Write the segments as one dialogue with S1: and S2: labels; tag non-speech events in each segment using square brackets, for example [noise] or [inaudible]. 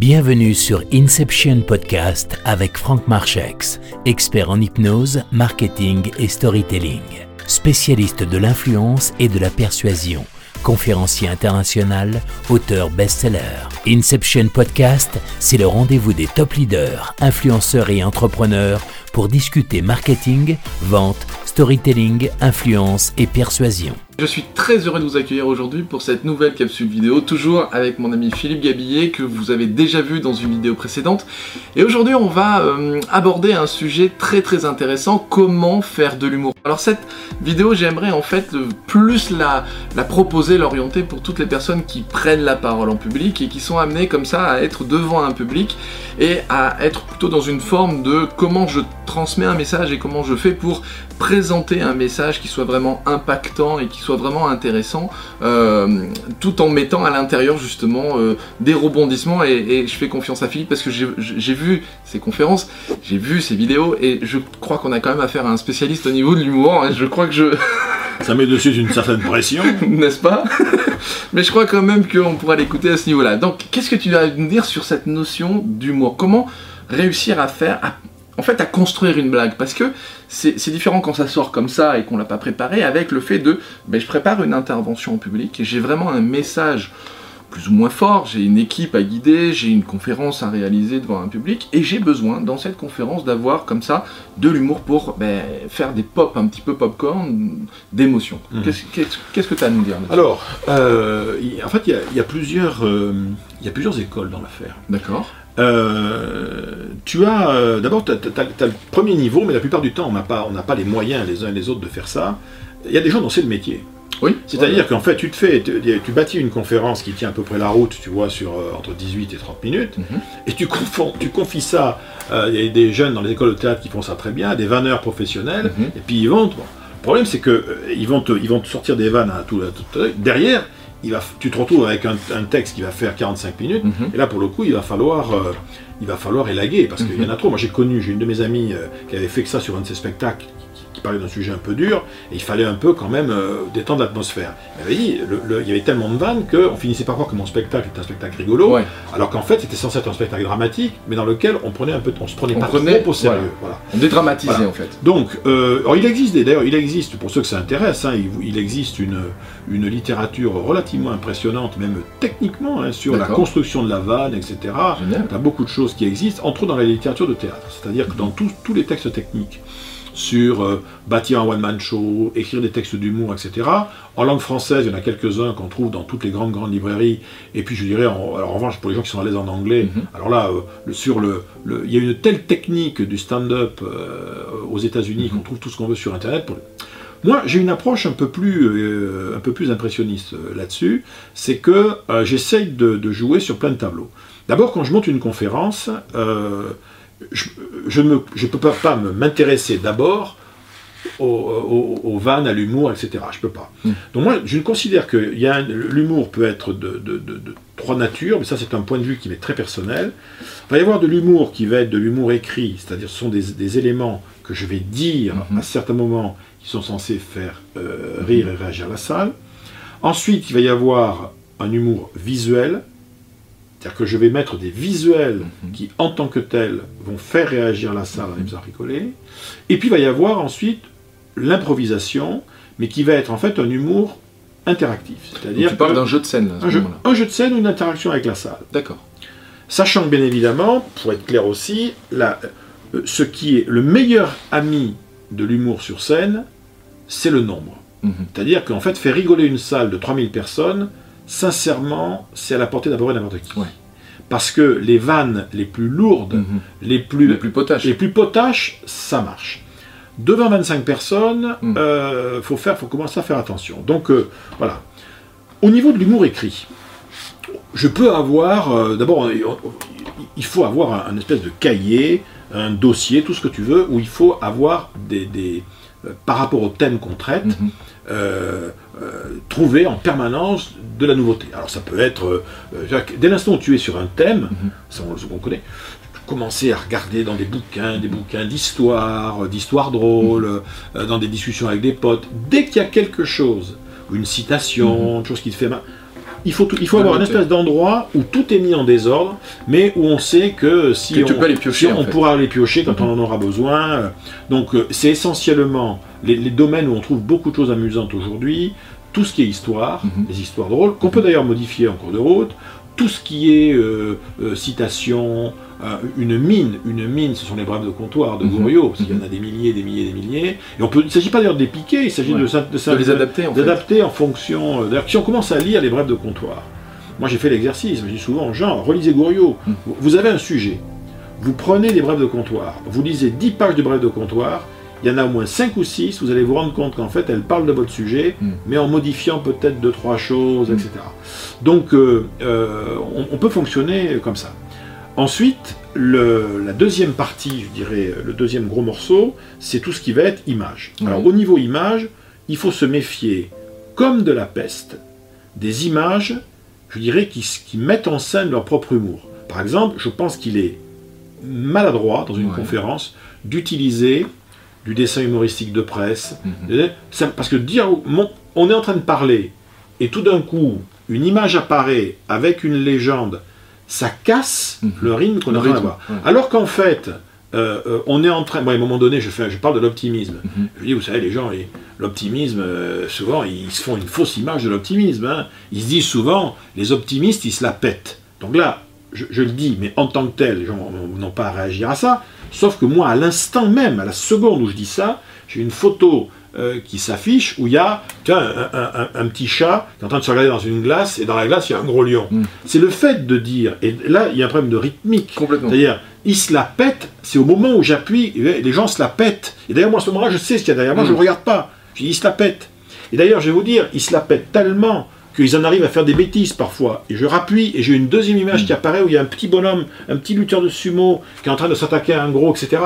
S1: Bienvenue sur Inception Podcast avec Franck Marchex, expert en hypnose, marketing et storytelling, spécialiste de l'influence et de la persuasion, conférencier international, auteur best-seller. Inception Podcast, c'est le rendez-vous des top leaders, influenceurs et entrepreneurs pour discuter marketing, vente, storytelling, influence et persuasion.
S2: Je suis très heureux de vous accueillir aujourd'hui pour cette nouvelle capsule vidéo, toujours avec mon ami Philippe Gabillet que vous avez déjà vu dans une vidéo précédente. Et aujourd'hui on va euh, aborder un sujet très très intéressant, comment faire de l'humour. Alors cette vidéo j'aimerais en fait plus la, la proposer, l'orienter pour toutes les personnes qui prennent la parole en public et qui sont amenées comme ça à être devant un public et à être plutôt dans une forme de comment je transmets un message et comment je fais pour présenter un message qui soit vraiment impactant et qui soit vraiment intéressant, euh, tout en mettant à l'intérieur justement euh, des rebondissements. Et, je fais confiance à Philippe parce que j'ai vu ses conférences, j'ai vu ses vidéos et je crois qu'on a quand même affaire à un spécialiste au niveau de l'humour. Hein. Je crois que je... [laughs]
S3: Ça met dessus une certaine pression. [laughs]
S2: N'est-ce pas? [laughs] Mais je crois quand même qu'on pourra l'écouter à ce niveau-là. Donc, qu'est-ce que tu vas nous dire sur cette notion d'humour? Comment réussir à faire, en fait, à construire une blague. Parce que c'est différent quand ça sort comme ça et qu'on l'a pas préparé, avec le fait de, ben, je prépare une intervention en public et j'ai vraiment un message plus ou moins fort, j'ai une équipe à guider, j'ai une conférence à réaliser devant un public, et j'ai besoin dans cette conférence d'avoir comme ça de l'humour pour ben, faire des pop un petit peu popcorn d'émotion. Mhm. Qu'est-ce que tu as à nous dire
S3: Alors, euh, en fait, il y, a plusieurs, euh, y a plusieurs écoles dans l'affaire.
S2: D'accord.
S3: Euh, tu as d'abord tu as, le premier niveau, mais la plupart du temps on n'a pas, on pas les moyens les uns et les autres de faire ça. Il y a des gens dont c'est le métier.
S2: Oui.
S3: C'est-à-dire qu'en fait, tu te fais, tu, bâtis une conférence qui tient à peu près la route, tu vois, sur euh, entre 18 et 30 minutes, mhm. et tu, tu confies ça. Il y a des jeunes dans les écoles de théâtre qui font ça très bien, des vanneurs professionnels, mhm. et puis ils vont. le problème, c'est que ils vont te, ils vont te sortir des vannes à tout, tout derrière tu te retrouves avec un, texte qui va faire 45 minutes, mhm. et là pour le coup il va falloir, euh, il va falloir élaguer, parce qu'il y en a trop. Moi j'ai connu, j'ai une de mes amies euh, qui avait fait que ça sur un de ses spectacles, qui parlait d'un sujet un peu dur, et il fallait un peu quand même euh, détendre l'atmosphère. Il dit, il y avait tellement de vannes qu'on finissait par croire que mon spectacle était un spectacle rigolo, alors qu'en fait c'était censé être un spectacle dramatique, mais dans lequel on prenait un peu, on se prenait pas trop au sérieux.
S2: Voilà. On dédramatisait en fait.
S3: Donc, euh, il existe, d'ailleurs, il existe, pour ceux que ça intéresse, hein, il, existe une, une littérature relativement impressionnante, même techniquement, hein, sur la construction de la vanne, etc. Il y a beaucoup de choses qui existent, entre autres dans la littérature de théâtre. C'est-à-dire que dans tous les textes techniques, sur euh, bâtir un one-man show, écrire des textes d'humour, etc. En langue française, il y en a quelques-uns qu'on trouve dans toutes les grandes grandes librairies. Et puis je dirais, en, alors en revanche, pour les gens qui sont à l'aise en anglais, mhm. alors là, euh, sur le, il y a une telle technique du stand-up euh, aux États-Unis mhm. qu'on trouve tout ce qu'on veut sur Internet. Moi, j'ai une approche un peu plus, un peu plus impressionniste là-dessus. C'est que j'essaye de, de, jouer sur plein de tableaux. D'abord, quand je monte une conférence, je ne peux pas, m'intéresser d'abord aux, vannes, à l'humour, etc. Je ne peux pas. Hmm. Donc moi, je considère que l'humour peut être de, trois natures, mais ça c'est un point de vue qui est très personnel. Il va y avoir de l'humour qui va être de l'humour écrit, c'est-à-dire ce sont des, éléments que je vais dire hmm. à certains moments qui sont censés faire euh, rire et réagir la salle. Ensuite, il va y avoir un humour visuel, c'est-à-dire que je vais mettre des visuels mhm. qui, en tant que tels, vont faire réagir la salle à à rigoler. Et puis il va y avoir ensuite l'improvisation, mais qui va être en fait un humour interactif.
S2: C'est-à-dire tu parles d'un jeu de scène.
S3: un, jeu, un, jeu, de scène ou une interaction avec la salle.
S2: D'accord.
S3: Sachant que bien évidemment, pour être clair aussi, la, euh, ce qui est le meilleur ami de l'humour sur scène, c'est le nombre. Mhm. C'est-à-dire qu'en fait, faire rigoler une salle de 3000 personnes, sincèrement, c'est à la portée d'abord n'importe qui. Parce que les vannes les plus lourdes, mhm. les, plus,
S2: les plus potaches,
S3: les plus potaches ça marche. Devant 25 personnes, il mhm. euh, faut, faire, faut commencer à faire attention. Donc euh, voilà. Au niveau de l'humour écrit, je peux avoir, euh, d'abord, il faut avoir un, espèce de cahier, un dossier, tout ce que tu veux, où il faut avoir des, par rapport au thème qu'on traite, mhm. trouver en permanence de la nouveauté. Alors ça peut être, euh, dès l'instant où tu es sur un thème, mhm. ça on, connaît, commencer à regarder dans des bouquins, des bouquins d'histoire, euh, d'histoire drôle, mhm. euh, dans des discussions avec des potes. Dès qu'il y a quelque chose, une citation, une chose qui te fait mal, il faut, il faut avoir une espèce d'endroit où tout est mis en désordre, mais où on sait que si on, pourra les piocher quand mhm. on en aura besoin. Donc euh, c'est essentiellement les, domaines où on trouve beaucoup de choses amusantes aujourd'hui, tout ce qui est histoire, mhm. les histoires drôles, qu'on peut d'ailleurs modifier en cours de route, tout ce qui est euh, euh, citation, euh, une mine, une mine, ce sont les brèves de comptoir de mhm. Gouriot, parce qu'il y en a des milliers, des milliers, des milliers. Et on peut, il ne s'agit pas d'ailleurs de les piquer, il s'agit de,
S2: de, les adapter
S3: en, fonction. D'ailleurs, si on commence à lire les brèves de comptoir, moi j'ai fait l'exercice, je dis souvent, Jean, relisez Gouriot. Mhm. Vous avez un sujet, vous prenez les brèves de comptoir, vous lisez 10 pages de brèves de comptoir, il y en a au moins 5 ou 6, vous allez vous rendre compte qu'en fait, elles parlent de votre sujet, hmm. mais en modifiant peut-être deux, trois choses, etc. Donc, euh, euh, on, peut fonctionner comme ça. Ensuite, la deuxième partie, je dirais, le deuxième gros morceau, c'est tout ce qui va être image. Alors, au niveau image, il faut se méfier, comme de la peste, des images, je dirais, qui, qui mettent en scène leur propre humour. Par exemple, je pense qu'il est maladroit, dans une conférence, d'utiliser du dessin humoristique de presse. Mhm. Parce que dire, on est en train de parler, et tout d'un coup, une image apparaît avec une légende, ça casse mhm. le rythme qu'on a train d'avoir. Alors qu'en fait, euh, euh, on est en train. Moi, à un moment donné, je, fais, je parle de l'optimisme. Mhm. Je dis, vous savez, les gens, l'optimisme, euh, souvent, ils se font une fausse image de l'optimisme. Hein. Ils se disent souvent, les optimistes, ils se la pètent. Donc là, je, je le dis, mais en tant que tel, les gens n'ont pas à réagir à ça. Sauf que moi, à l'instant même, à la seconde où je dis ça, j'ai une photo euh, qui s'affiche où il y a un, petit chat qui est en train de se regarder dans une glace et dans la glace il y a un gros lion. Hmm. C'est le fait de dire, et là il y a un problème de rythmique. C'est-à-dire, il se la pète, c'est au moment où j'appuie, les gens se la pètent. Et d'ailleurs, moi à ce moment-là, je sais ce qu'il y a derrière moi, je ne hmm. regarde pas. Je dis, il se la pète. Et d'ailleurs, je vais vous dire, il se la pète tellement qu'ils en arrivent à faire des bêtises parfois. Et je rappuie et j'ai une deuxième image qui apparaît où il y a un petit bonhomme, un petit lutteur de sumo qui est en train de s'attaquer à un gros, etc.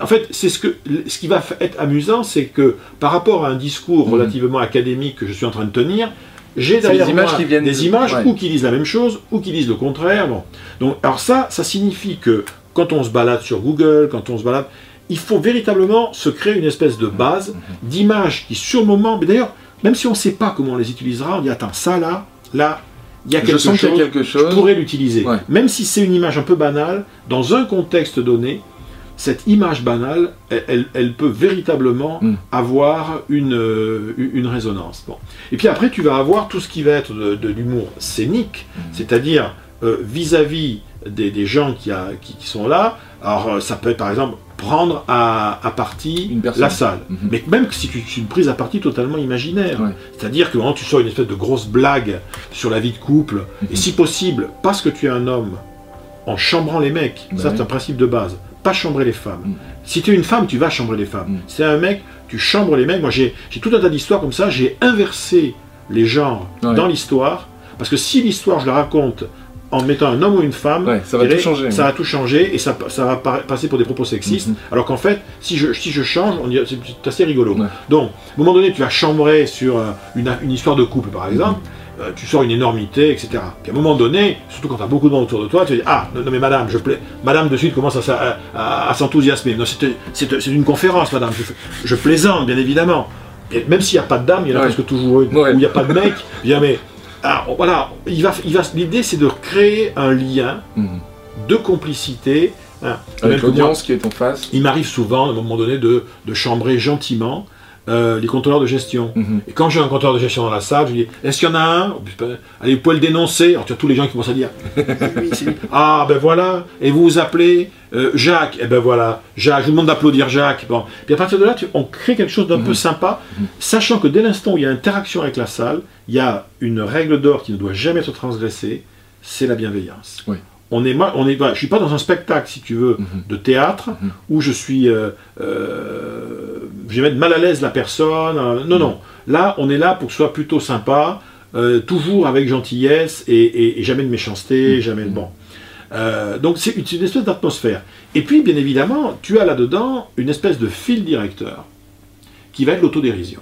S3: En fait, c'est ce, que, ce qui va être amusant, c'est que par rapport à un discours mm. relativement académique que je suis en train de tenir, j'ai derrière des images qui viennent des images ou qui disent la même chose ou qui disent le contraire. Bon. Donc, alors ça, ça signifie que quand on se balade sur Google, quand on se balade, il faut véritablement se créer une espèce de base mm-hmm. d'images qui, sur le moment, mais d'ailleurs, même si on ne sait pas comment on les utilisera, on dit attends, ça là, là, il y a quelque, chose, quelque chose, je pourrais l'utiliser. Même si c'est une image un peu banale, dans un contexte donné, cette image banale, elle, peut véritablement hmm. avoir une, euh, une résonance. Bon. Et puis après, tu vas avoir tout ce qui va être de, l'humour scénique, hmm. c'est-à-dire euh, vis-à-vis des, gens qui, a, qui, sont là. Alors, euh, ça peut être par exemple prendre à, à partie la salle. Mhm. Mais même si c'est une prise à partie totalement imaginaire. C'est-à-dire que quand tu sors une espèce de grosse blague sur la vie de couple, et si possible, parce que tu es un homme, en chambrant les mecs, ça c'est un principe de base, pas chambrer les femmes. Mhm. Si tu es une femme, tu vas chambrer les femmes. Si tu es un mec, tu chambres les mecs. Moi j'ai tout un tas d'histoires comme ça, j'ai inversé les genres dans l'histoire, parce que si l'histoire je la raconte en mettant un homme ou une femme,
S2: ça va tout changer.
S3: Ça va tout changer et ça, ça va passer pour des propos sexistes. Mhm. Alors qu'en fait, si je, si je change, c'est assez rigolo. Donc, à un moment donné, tu vas chambrer sur euh, une, une histoire de couple, par exemple. Mhm. Euh, tu sors une énormité, etc. Puis à un moment donné, surtout quand tu as beaucoup de monde autour de toi, tu dis Ah, non, mais madame, je plais. Madame de suite commence à, à, s'enthousiasmer. Non, c'est une conférence, madame. Je, plaisante, bien évidemment. Et même s'il n'y a pas de dame, il y en a presque toujours une. Ou il n'y a pas de mec, bien mais alors voilà, il va, il va, l'idée c'est de créer un lien mhm. de complicité.
S2: Hein. Avec l'audience qui est en face.
S3: Il m'arrive souvent, à un moment donné, de, de chambrer gentiment euh, les contrôleurs de gestion. Mhm. Et quand j'ai un contrôleur de gestion dans la salle, je dis Est-ce qu'il y en a un Allez, vous pouvez le dénoncer. Alors tu as tous les gens qui commencent à dire [laughs] Ah, ben voilà, et vous vous appelez euh, Jacques, et eh ben voilà, Jacques, je vous demande d'applaudir Jacques. Bon. Puis à partir de là, on crée quelque chose d'un peu mhm. sympa, mhm. sachant que dès l'instant où il y a interaction avec la salle, il y a une règle d'or qui ne doit jamais être transgressée c'est la bienveillance. Oui on est, on est, je suis pas dans un spectacle, si tu veux, de théâtre où je suis euh, je vais mettre mal à l'aise la personne. Euh, non, non. Là, on est là pour que ce soit plutôt sympa, euh, toujours avec gentillesse et, jamais de méchanceté, jamais de bon. Euh, donc c'est une espèce d'atmosphère. Et puis, bien évidemment, tu as là-dedans une espèce de fil directeur qui va être l'autodérision.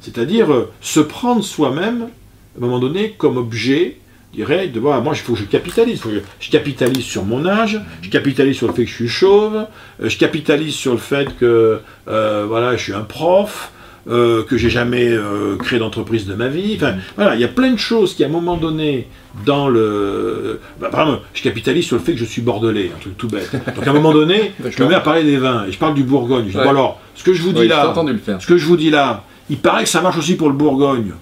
S3: C'est-à-dire se prendre soi-même, à un moment donné, comme objet dirais, de moi il faut que je capitalise, je, capitalise sur mon âge, je capitalise sur le fait que je suis chauve, euh, je capitalise sur le fait que euh, voilà, je suis un prof, euh, que j'ai jamais euh, créé d'entreprise de ma vie. Enfin, voilà, il y a plein de choses qui, à un moment donné, dans le. Bah, par exemple, je capitalise sur le fait que je suis bordelais, un truc tout bête. Donc à un moment donné, [laughs] je me mets à parler des vins et je parle du Bourgogne. Je dis, bon, alors, ce que je vous dis là, ce que je vous dis là, il paraît que ça marche aussi pour le Bourgogne.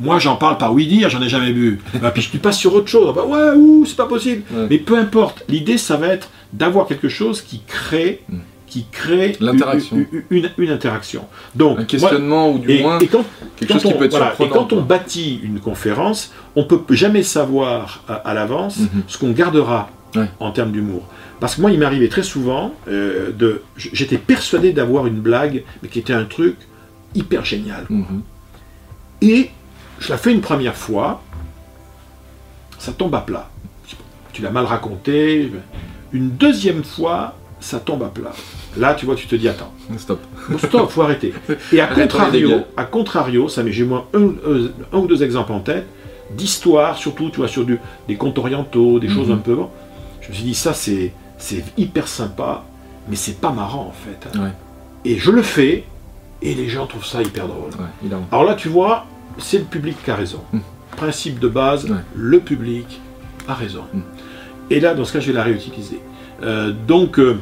S3: Moi, j'en parle par oui dire, j'en ai jamais bu. Bah, [laughs] puis je passe sur autre chose. Bah, ouais, ouh, c'est pas possible. Mais peu importe. L'idée, ça va être d'avoir quelque chose qui crée. Mm. qui crée
S2: l'interaction.
S3: Une, une, interaction. Donc,
S2: un questionnement ou du moins quelque chose
S3: qui
S2: peut être voilà,
S3: Et quand on bâtit une conférence, on peut jamais savoir à, l'avance mm-hmm. ce qu'on gardera en termes d'humour. Parce que moi, il m'arrivait très souvent euh, de. J'étais persuadé d'avoir une blague, mais qui était un truc hyper génial. Mm-hmm. Et je la fais une première fois, ça tombe à plat. Tu l'as mal raconté. Une deuxième fois, ça tombe à plat. Là, tu vois, tu te dis, attends.
S2: Stop.
S3: stop, faut arrêter. [laughs] Et à contrario, à contrario, ça, mais j'ai moi un, ou deux exemples en tête, d'histoire, surtout, tu vois, sur des contes orientaux, des choses mhm. un peu. Je me suis dit, ça, c'est, c'est hyper sympa, mais c'est pas marrant, en fait. Et je le fais, et les gens trouvent ça hyper drôle. Alors là, tu vois, c'est le public qui a raison. Hmm. Principe de base, le public a raison. Hmm. Et là, dans ce cas, je vais la réutiliser. Euh, donc, euh,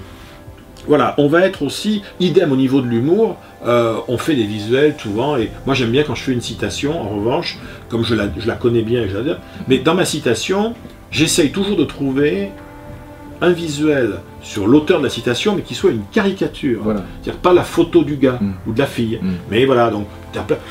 S3: voilà, on va être aussi, idem au niveau de l'humour, euh, on fait des visuels souvent, et moi j'aime bien quand je fais une citation, en revanche, comme je la, je la connais bien et je l'adore, mais dans ma citation, j'essaye toujours de trouver un visuel sur l'auteur de la citation, mais qui soit une caricature. C'est-à-dire pas la photo du gars mm. ou de la fille. Mm. Mais voilà, donc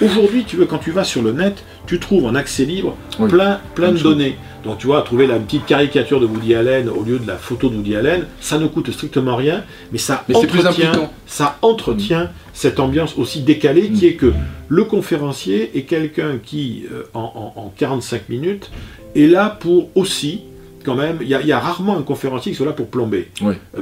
S3: aujourd'hui, tu veux, quand tu vas sur le net, tu trouves en accès libre plein, plein de données. Donc tu vois, trouver la petite caricature de Woody Allen au lieu de la photo de Woody Allen, ça ne coûte strictement rien, mais ça entretient, ça entretient mm. cette ambiance aussi décalée qui est que le conférencier est quelqu'un qui, euh, en, en 45 minutes, est là pour aussi quand même, il y, a rarement un conférencier qui soit là pour plomber.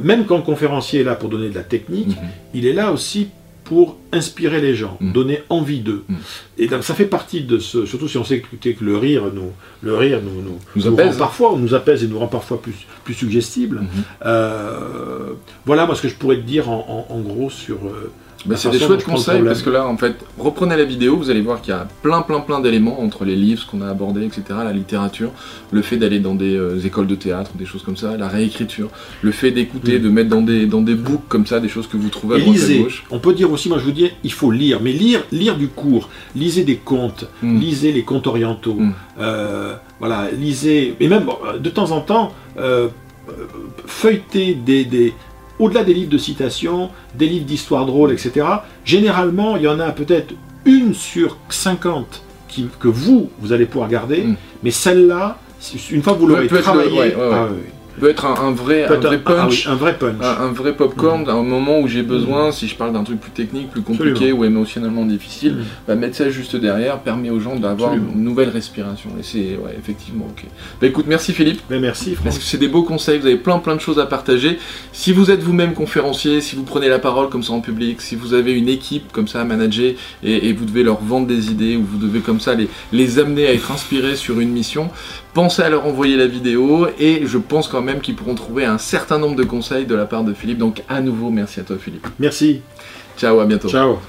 S3: Même quand le conférencier est là pour donner de la technique, mhm. il est là aussi pour inspirer les gens, mhm. donner envie d'eux. Mhm. Et donc ça fait partie de ce, surtout si on sait que, le rire nous, le rire nous, nous, nous, rend parfois, nous apaise et nous rend parfois plus, plus suggestible. Euh, voilà moi ce que je pourrais te dire en, gros sur, euh,
S2: bah, c'est des chouettes conseils parce que là, en fait, reprenez la vidéo, vous allez voir qu'il y a plein, plein, plein d'éléments entre les livres, ce qu'on a abordé, etc., la littérature, le fait d'aller dans des euh, écoles de théâtre, des choses comme ça, la réécriture, le fait d'écouter, de mettre dans des, dans des books comme ça, des choses que vous trouvez à droite
S3: à gauche. On peut dire aussi, moi je vous dis, il faut lire, mais lire, lire du cours, lisez des contes, mm. lisez les contes orientaux, mm. euh, voilà, lisez, et même de temps en temps, euh, feuilletez des au-delà des livres de citation, des livres d'histoire drôle, etc., généralement, il y en a peut-être une sur 50 que vous, vous allez pouvoir garder, mm. mais celle-là, une fois que vous l'aurez travaillé,
S2: ah peut être un, vrai, un vrai punch,
S3: un, vrai punch,
S2: un, vrai popcorn, mm. à un moment où j'ai besoin, mm. si je parle d'un truc plus technique, plus compliqué ou émotionnellement difficile, mm. bah, mettre ça juste derrière permet aux gens d'avoir une nouvelle respiration. Et c'est ouais, effectivement ok. Bah écoute, merci Philippe.
S3: Merci
S2: Parce que c'est des beaux conseils, vous avez plein plein de choses à partager. Si vous êtes vous-même conférencier, si vous prenez la parole comme ça en public, si vous avez une équipe comme ça à manager et, vous devez leur vendre des idées ou vous devez comme ça les, les amener à être inspirés sur une mission, pensez à leur envoyer la vidéo et je pense quand même qu'ils pourront trouver un certain nombre de conseils de la part de Philippe. Donc à nouveau, merci à toi Philippe.
S3: Merci.
S2: Ciao, à bientôt.
S3: Ciao.